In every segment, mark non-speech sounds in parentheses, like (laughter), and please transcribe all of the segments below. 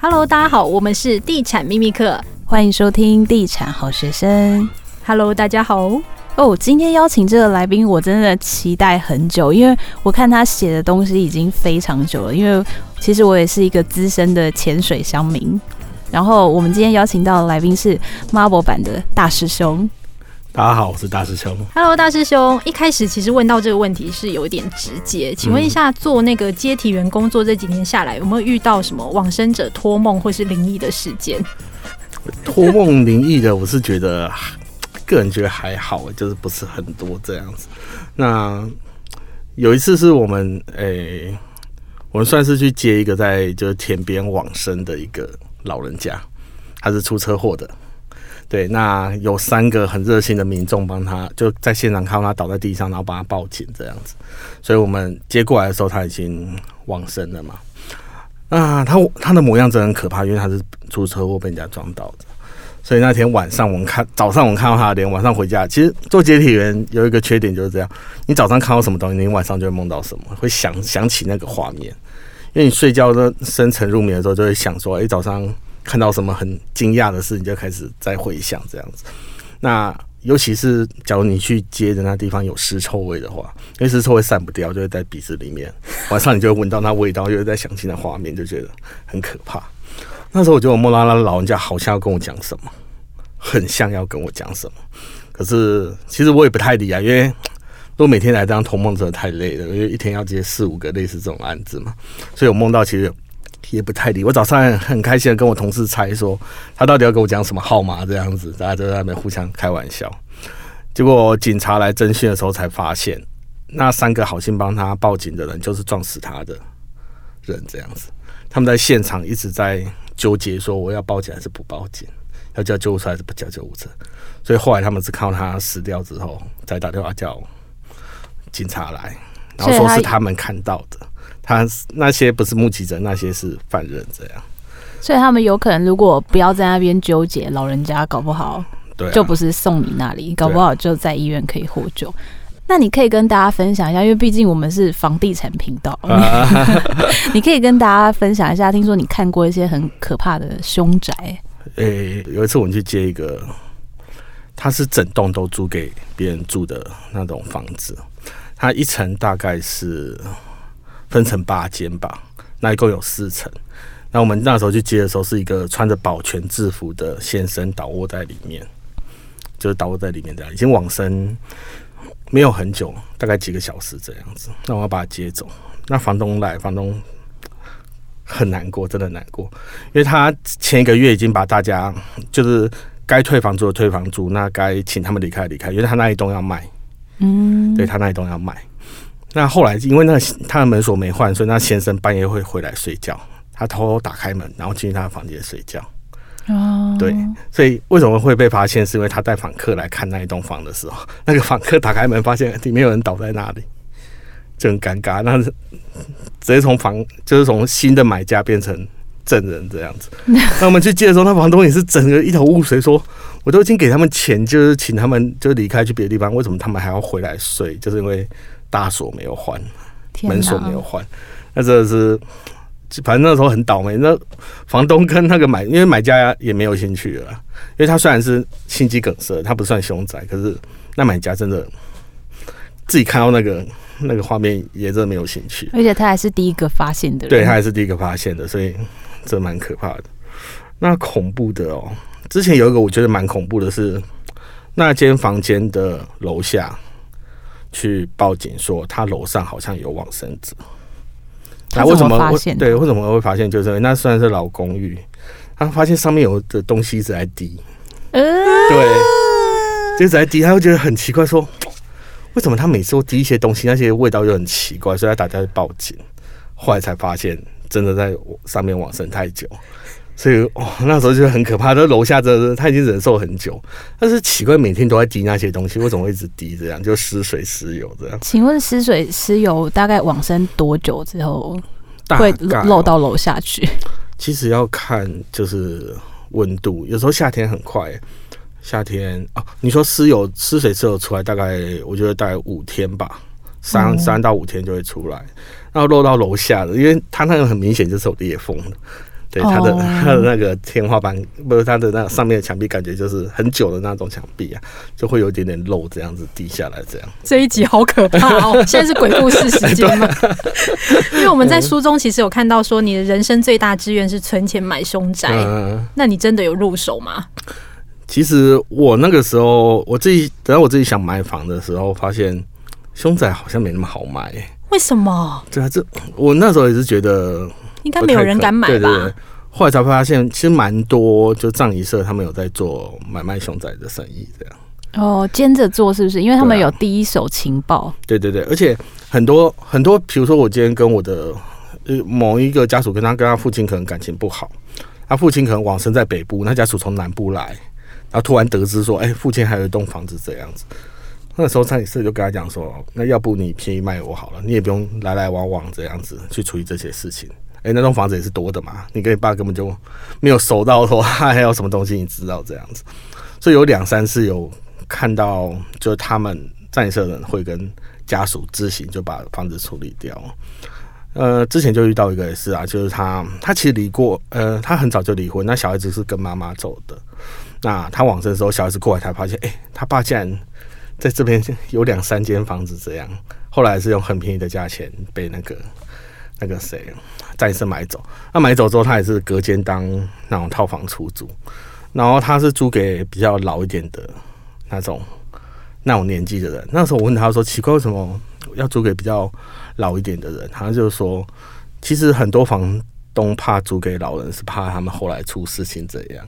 Hello，大家好，我们是地产秘密课，欢迎收听地产好学生。Hello，大家好。哦，今天邀请这个来宾，我真的期待很久，因为我看他写的东西已经非常久了。因为其实我也是一个资深的潜水乡民。然后我们今天邀请到的来宾是 Marble 版的大师兄。大家好，我是大师兄。Hello，大师兄。一开始其实问到这个问题是有一点直接，请问一下，做那个接体员工作这几年下来，有没有遇到什么往生者托梦或是灵异的事件？托梦灵异的，我是觉得个人觉得还好，就是不是很多这样子。那有一次是我们诶、欸，我们算是去接一个在就是田边往生的一个老人家，他是出车祸的。对，那有三个很热心的民众帮他，就在现场看到他倒在地上，然后帮他报警这样子。所以我们接过来的时候，他已经往生了嘛。啊，他他的模样真的很可怕，因为他是出车祸被人家撞到的。所以那天晚上我们看，早上我们看到他的脸，晚上回家，其实做接体员有一个缺点就是这样，你早上看到什么东西，你晚上就会梦到什么，会想想起那个画面。因为你睡觉的深沉入眠的时候，就会想说，哎，早上。看到什么很惊讶的事，你就开始在回想这样子。那尤其是假如你去接的那地方有尸臭味的话，因为尸臭味散不掉，就会在鼻子里面。晚上你就会闻到那味道，又会在想起那画面，就觉得很可怕。那时候我觉得我梦到那老人家好像要跟我讲什么，很像要跟我讲什么。可是其实我也不太理啊，因为如果每天来这样托梦真的太累了，因为一天要接四五个类似这种案子嘛，所以我梦到其实。也不太理我，早上很开心的跟我同事猜说他到底要跟我讲什么号码这样子，大家就在那边互相开玩笑。结果警察来侦讯的时候才发现，那三个好心帮他报警的人就是撞死他的人这样子。他们在现场一直在纠结说我要报警还是不报警，要叫救护车还是不叫救护车。所以后来他们是靠他死掉之后才打电话叫警察来，然后说是他们看到的。他那些不是目击者，那些是犯人，这样。所以他们有可能，如果不要在那边纠结，老人家搞不好，对，就不是送你那里，搞不好就在医院可以获救。那你可以跟大家分享一下，因为毕竟我们是房地产频道，啊、(laughs) 你可以跟大家分享一下。听说你看过一些很可怕的凶宅。诶、欸，有一次我们去接一个，他是整栋都租给别人住的那种房子，他一层大概是。分成八间吧，那一共有四层。那我们那时候去接的时候，是一个穿着保全制服的先生倒卧在里面，就是倒卧在里面这样，已经往生没有很久，大概几个小时这样子。那我要把他接走，那房东来，房东很难过，真的难过，因为他前一个月已经把大家就是该退房租的退房租，那该请他们离开离开，因为他那一栋要卖，嗯，对他那一栋要卖。那后来，因为那他的门锁没换，所以那先生半夜会回来睡觉。他偷偷打开门，然后进去他的房间睡觉。哦，对，所以为什么会被发现？是因为他带访客来看那一栋房的时候，那个访客打开门发现里面有人倒在那里，就很尴尬。那直接从房就是从新的买家变成证人这样子。那我们去接的时候，那房东也是整个一头雾水，说我都已经给他们钱，就是请他们就离开去别的地方，为什么他们还要回来睡？就是因为。大锁没有换，门锁没有换，那真的是，反正那时候很倒霉。那房东跟那个买，因为买家也没有兴趣了，因为他虽然是心肌梗塞，他不算凶宅，可是那买家真的自己看到那个那个画面也真的没有兴趣。而且他还是第一个发现的人，对他还是第一个发现的，所以这蛮可怕的。那恐怖的哦，之前有一个我觉得蛮恐怖的是，那间房间的楼下。去报警说他楼上好像有往生者，那为什么会对？为什么会发现？就是那算是老公寓，他发现上面有的东西一直在滴，对，就一直在滴，他会觉得很奇怪，说为什么他每次都滴一些东西，那些味道又很奇怪，所以他打电话去报警，后来才发现真的在上面往生太久。所以哦，那时候就很可怕。这楼下这他已经忍受很久，但是奇怪，每天都在滴那些东西，为什么会一直滴这样？就湿水湿油这样。请问湿水湿油大概往生多久之后会漏到楼下去？其实要看就是温度，有时候夏天很快，夏天啊，你说湿油湿水湿油出来，大概我觉得大概五天吧，三三到五天就会出来，然后漏到楼下的，因为它那个很明显就是有裂缝的。对，它的 (laughs) 它的那个天花板不是它的那个上面的墙壁，感觉就是很久的那种墙壁啊，就会有一点点漏这样子滴下来这样。这一集好可怕哦！(laughs) 现在是鬼故事时间吗？(laughs) 因为我们在书中其实有看到说，你的人生最大志愿是存钱买凶宅，嗯，那你真的有入手吗？其实我那个时候我自己等到我自己想买房的时候，发现凶宅好像没那么好买。为什么？对啊，这我那时候也是觉得。应该没有人敢买吧？对对对，后来才发现，其实蛮多就葬仪社他们有在做买卖熊仔的生意，这样。哦，兼着做是不是？因为他们有第一手情报。对对对，而且很多很多，比如说我今天跟我的某一个家属，跟他跟他父亲可能感情不好，他父亲可能往生在北部，那家属从南部来，然后突然得知说，哎，父亲还有一栋房子这样子。那时候葬仪社就跟他讲说，那要不你便宜卖我好了，你也不用来来往往这样子去处理这些事情。哎、欸，那栋房子也是多的嘛，你跟你爸根本就没有熟到说 (laughs) 他还有什么东西，你知道这样子，所以有两三次有看到，就是他们葬仪社人会跟家属自行就把房子处理掉。呃，之前就遇到一个也是啊，就是他他其实离过，呃，他很早就离婚，那小孩子是跟妈妈走的。那他往生的时候，小孩子过来才发现，哎、他爸竟然在这边有两三间房子这样。后来是用很便宜的价钱被那个。那个谁，暂时买走。那买走之后，他也是隔间当那种套房出租。然后他是租给比较老一点的那种那种年纪的人。那时候我问他说：“奇怪，为什么要租给比较老一点的人？”他就说：“其实很多房东怕租给老人，是怕他们后来出事情这样。”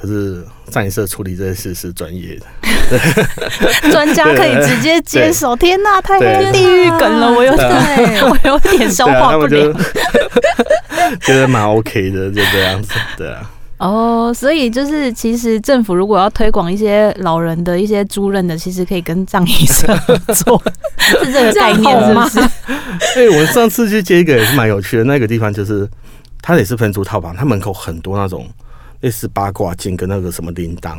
可是葬仪社处理这件事是专业的，(laughs) 专家可以直接接手。天哪，太地狱梗了，我有点，(laughs) 我有点消化不了。(laughs) 觉得蛮 OK 的，就这样子，对啊。哦，所以就是其实政府如果要推广一些老人的一些租赁的，其实可以跟葬仪社合作，是这个概念是不是？哎，我上次去接一个也是蛮有趣的，那个地方就是它也是分租套房，它门口很多那种。类似八卦镜跟那个什么铃铛，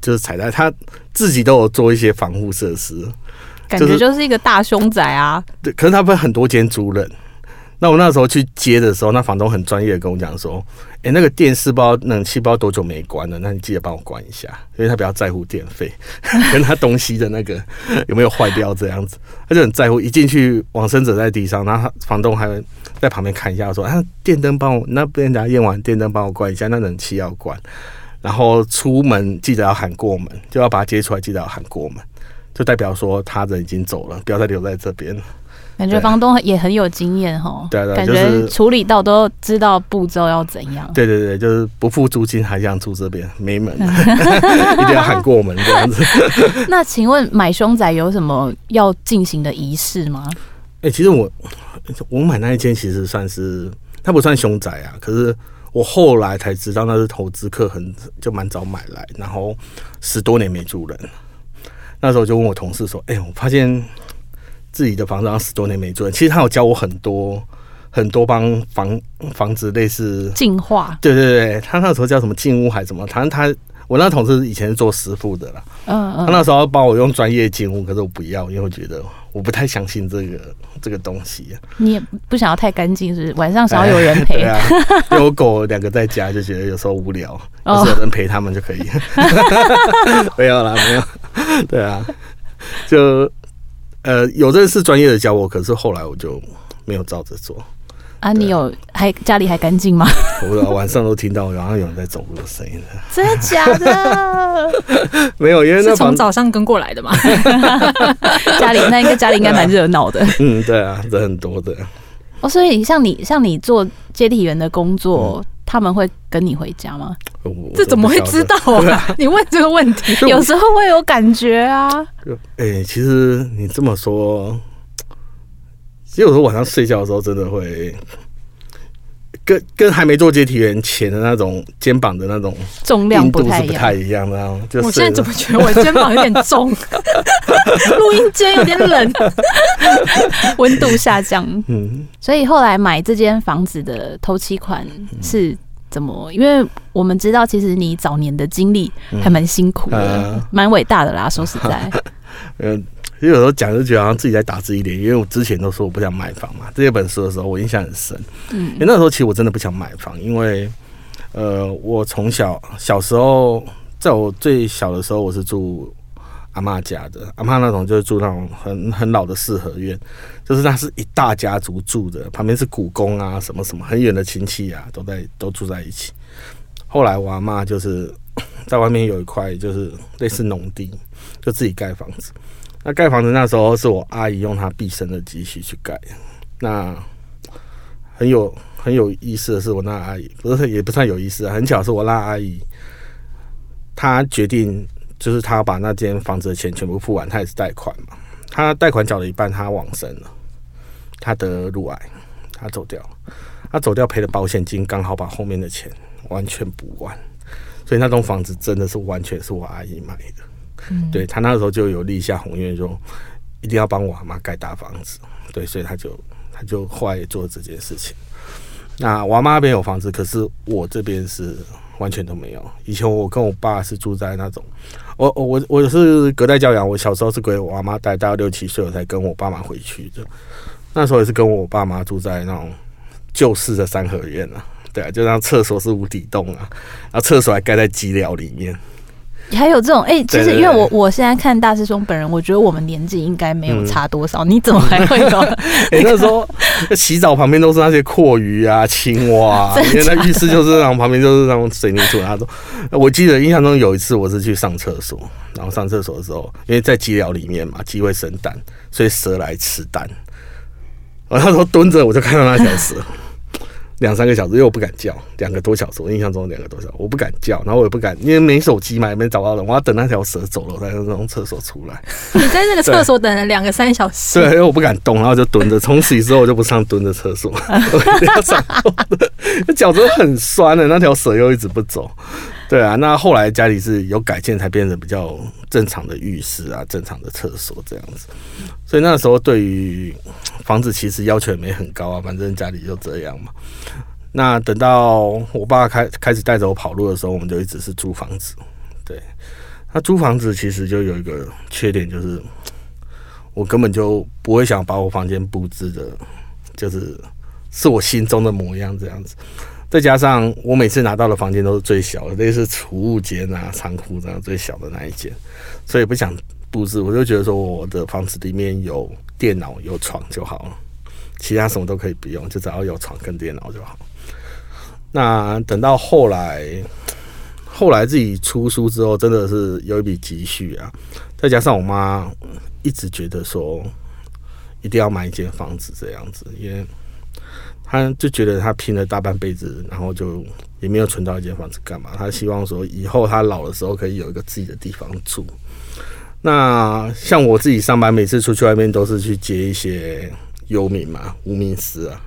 就是彩带，他自己都有做一些防护设施，感觉就是一个大凶宅啊。对，可是他分很多间租人。那我那时候去接的时候，那房东很专业的跟我讲说：“哎、那个电视包冷气包多久没关了，那你记得帮我关一下，因为他比较在乎电费，(laughs) 跟他东西的那个有没有坏掉这样子，他就很在乎。一进去，往生者在地上，然后房东还在旁边看一下，说：啊，电灯帮我那边等下验完电灯帮我关一下，那冷气要关。然后出门记得要喊过门，就要把他接出来，记得要喊过门，就代表说他人已经走了，不要再留在这边。”感觉房东也很有经验哈，对对，感觉处理到都知道步骤要怎样。对对对，就是不付租金还想住这边，没门，(laughs) 一定要喊过门这样子。(laughs) 那请问买凶宅有什么要进行的仪式吗？哎、欸，其实我我买那一间其实算是它不算凶宅啊，可是我后来才知道那是投资客，很就蛮早买来，然后十多年没住人。那时候就问我同事说：“哎、欸，我发现。”自己的房子好像十多年没住，其实他有教我很多很多帮房房子类似净化，对对对，他那时候叫什么净屋还是什么？反正他我那同事以前是做师傅的啦，嗯嗯，他那时候帮我用专业净屋，可是我不要，因为我觉得我不太相信这个这个东西。你也不想要太干净，是不是？晚上想要有人陪，对啊，(laughs) 有狗两个在家就觉得有时候无聊，有时候有人陪他们就可以。(laughs) 没有啦，没有，对啊，就。呃，有的是专业的教我，可是后来我就没有照着做。啊，你有还家里还干净吗？(laughs) 我晚上都听到，然后有人在走路的声音。真的假的？(laughs) 没有，因为那从早上跟过来的嘛。(laughs) 家里那应该家里应该蛮热闹的。嗯，对啊，人很多的。哦，所以像你像你做接替员的工作。嗯他们会跟你回家吗？这怎么会知道啊？(laughs) 你问这个问题，有时候会有感觉啊。哎、欸，其实你这么说，其实有时候晚上睡觉的时候，真的会跟跟还没做接体员前的那种肩膀的那种重量不太不太一样。然后，就我现在怎么觉得我肩膀有点重？(laughs) 录音间有点冷，(laughs) 温度下降。嗯，所以后来买这间房子的头期款是怎么？因为我们知道，其实你早年的经历还蛮辛苦的，蛮伟大的啦。说实在，嗯，(laughs) 其实有时候讲就觉得好像自己在打自己脸，因为我之前都说我不想买房嘛。这些本书的时候，我印象很深。嗯，因为那时候其实我真的不想买房，因为呃，我从小小时候，在我最小的时候，我是住阿妈家的。阿妈那种就是住那种很很老的四合院，就是那是一大家族住的，旁边是古宫啊，什么什么，很远的亲戚啊，都在都住在一起。后来我阿妈就是 (coughs) 在外面有一块，就是类似农地，就自己盖房子。那盖房子那时候是我阿姨用她毕生的积蓄去盖。那很有很有意思的是，我那阿姨不是也不算有意思，很巧是我那阿姨，她决定就是她把那间房子的钱全部付完，她也是贷款嘛。她贷款缴了一半，她往生了，她得乳癌，她走掉，她走掉赔的保险金刚好把后面的钱完全补完，所以那栋房子真的是完全是我阿姨买的。对，他那时候就有立下宏愿，说一定要帮我阿妈盖大房子。对，所以他就他就后来也做这件事情。那我阿妈那边有房子，可是我这边是完全都没有。以前我跟我爸是住在那种，我我我是隔代教养，我小时候是归我阿妈带，到六七岁我才跟我爸妈回去的。那时候也是跟我爸妈住在那种旧式的三合院啊，对啊，就像厕所是无底洞啊，然后厕所还盖在机寮里面。还有这种哎、欸，其实因为我我现在看大师兄本人，我觉得我们年纪应该没有差多少。嗯、你怎么还会有？(laughs) 哎、欸，那时候洗澡旁边都是那些阔鱼啊、青蛙、(laughs) 啊，因为那浴室就是那种旁边就是那种水泥柱。他说，我记得印象中有一次我是去上厕所，然后上厕所的时候，因为在鸡寮里面嘛，鸡会生蛋，所以蛇来吃蛋。我那时候蹲着，我就看到那条蛇。两三个小时，因为我不敢叫，两个多小时，我印象中两个多小时，我不敢叫，然后我也不敢，因为没手机嘛，也没找到人，我要等那条蛇走了，我才能从厕所出来。你在那个 (laughs) 厕所等了两个三小时？对，因为我不敢动，然后就蹲着。从此之后，我就不上蹲着厕所，(laughs) 我一定要上的，脚都很酸的，那条蛇又一直不走。对啊，那后来家里是有改建，才变成比较正常的浴室啊，正常的厕所这样子。所以那时候对于房子其实要求也没很高啊，反正家里就这样嘛。那等到我爸开开始带着我跑路的时候，我们就一直是租房子。对，那租房子其实就有一个缺点，就是我根本就不会想把我房间布置的，就是是我心中的模样这样子。再加上我每次拿到的房间都是最小的，类似储物间啊、仓库这样最小的那一间，所以不想布置。我就觉得说，我的房子里面有电脑、有床就好了，其他什么都可以不用，就只要有床跟电脑就好。那等到后来，后来自己出书之后，真的是有一笔积蓄啊，再加上我妈一直觉得说，一定要买一间房子这样子，因为。他就觉得他拼了大半辈子，然后就也没有存到一间房子干嘛？他希望说以后他老的时候可以有一个自己的地方住。那像我自己上班，每次出去外面都是去接一些游民嘛，无名尸啊。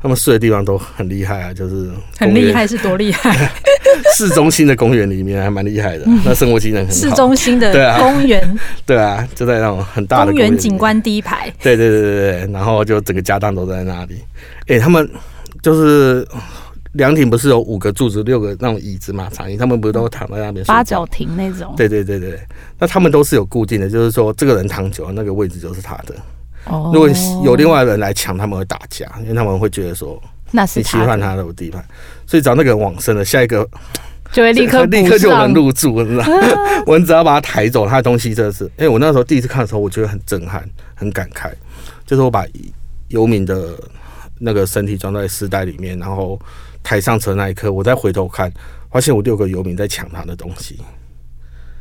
他们睡的地方都很厉害啊，就是很厉害是多厉害？(laughs) 市中心的公园里面还蛮厉害的，那生活机能很好。市中心的公园，(laughs) 对啊，就在那种很大的公园景观第一排。对对对对对，然后就整个家当都在那里。哎、欸，他们就是凉亭，不是有五个柱子、六个那种椅子嘛？长椅，他们不是都躺在那边？八角亭那种。对对对对，那他们都是有固定的，就是说这个人躺久了，那个位置就是他的。哦，如果有另外的人来抢，他们会打架，因为他们会觉得说那是你侵犯他的地盘，所以只要那个人往生了，下一个 (laughs) 就会立刻立刻就有人入住，你知道吗？我们只要把他抬走，他的东西真的是，哎，我那时候第一次看的时候，我觉得很震撼，很感慨，就是我把游民的那个身体装在丝袋里面，然后抬上车那一刻，我再回头看，发现我六个游民在抢他的东西。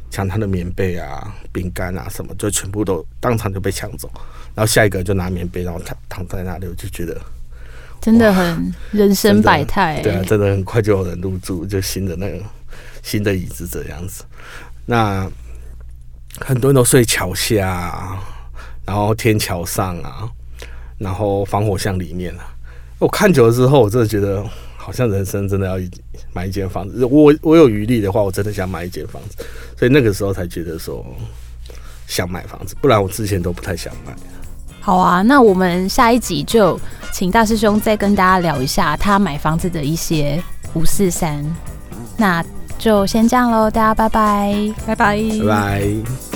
抢他的棉被啊、饼干啊什么，就全部都当场就被抢走。然后下一个就拿棉被，然后躺躺在那里，我就觉得真的很人生百态。对啊，真的很快就有人入住，就新的那个新的椅子这样子。那很多人都睡桥下，然后天桥上啊，然后防火巷里面啊。我看久了之后，我真的觉得。好像人生真的要买一间房子，我我有余力的话，我真的想买一间房子，所以那个时候才觉得说想买房子，不然我之前都不太想买。好啊，那我们下一集就请大师兄再跟大家聊一下他买房子的一些五四三，那就先这样喽，大家拜拜，拜拜，拜拜。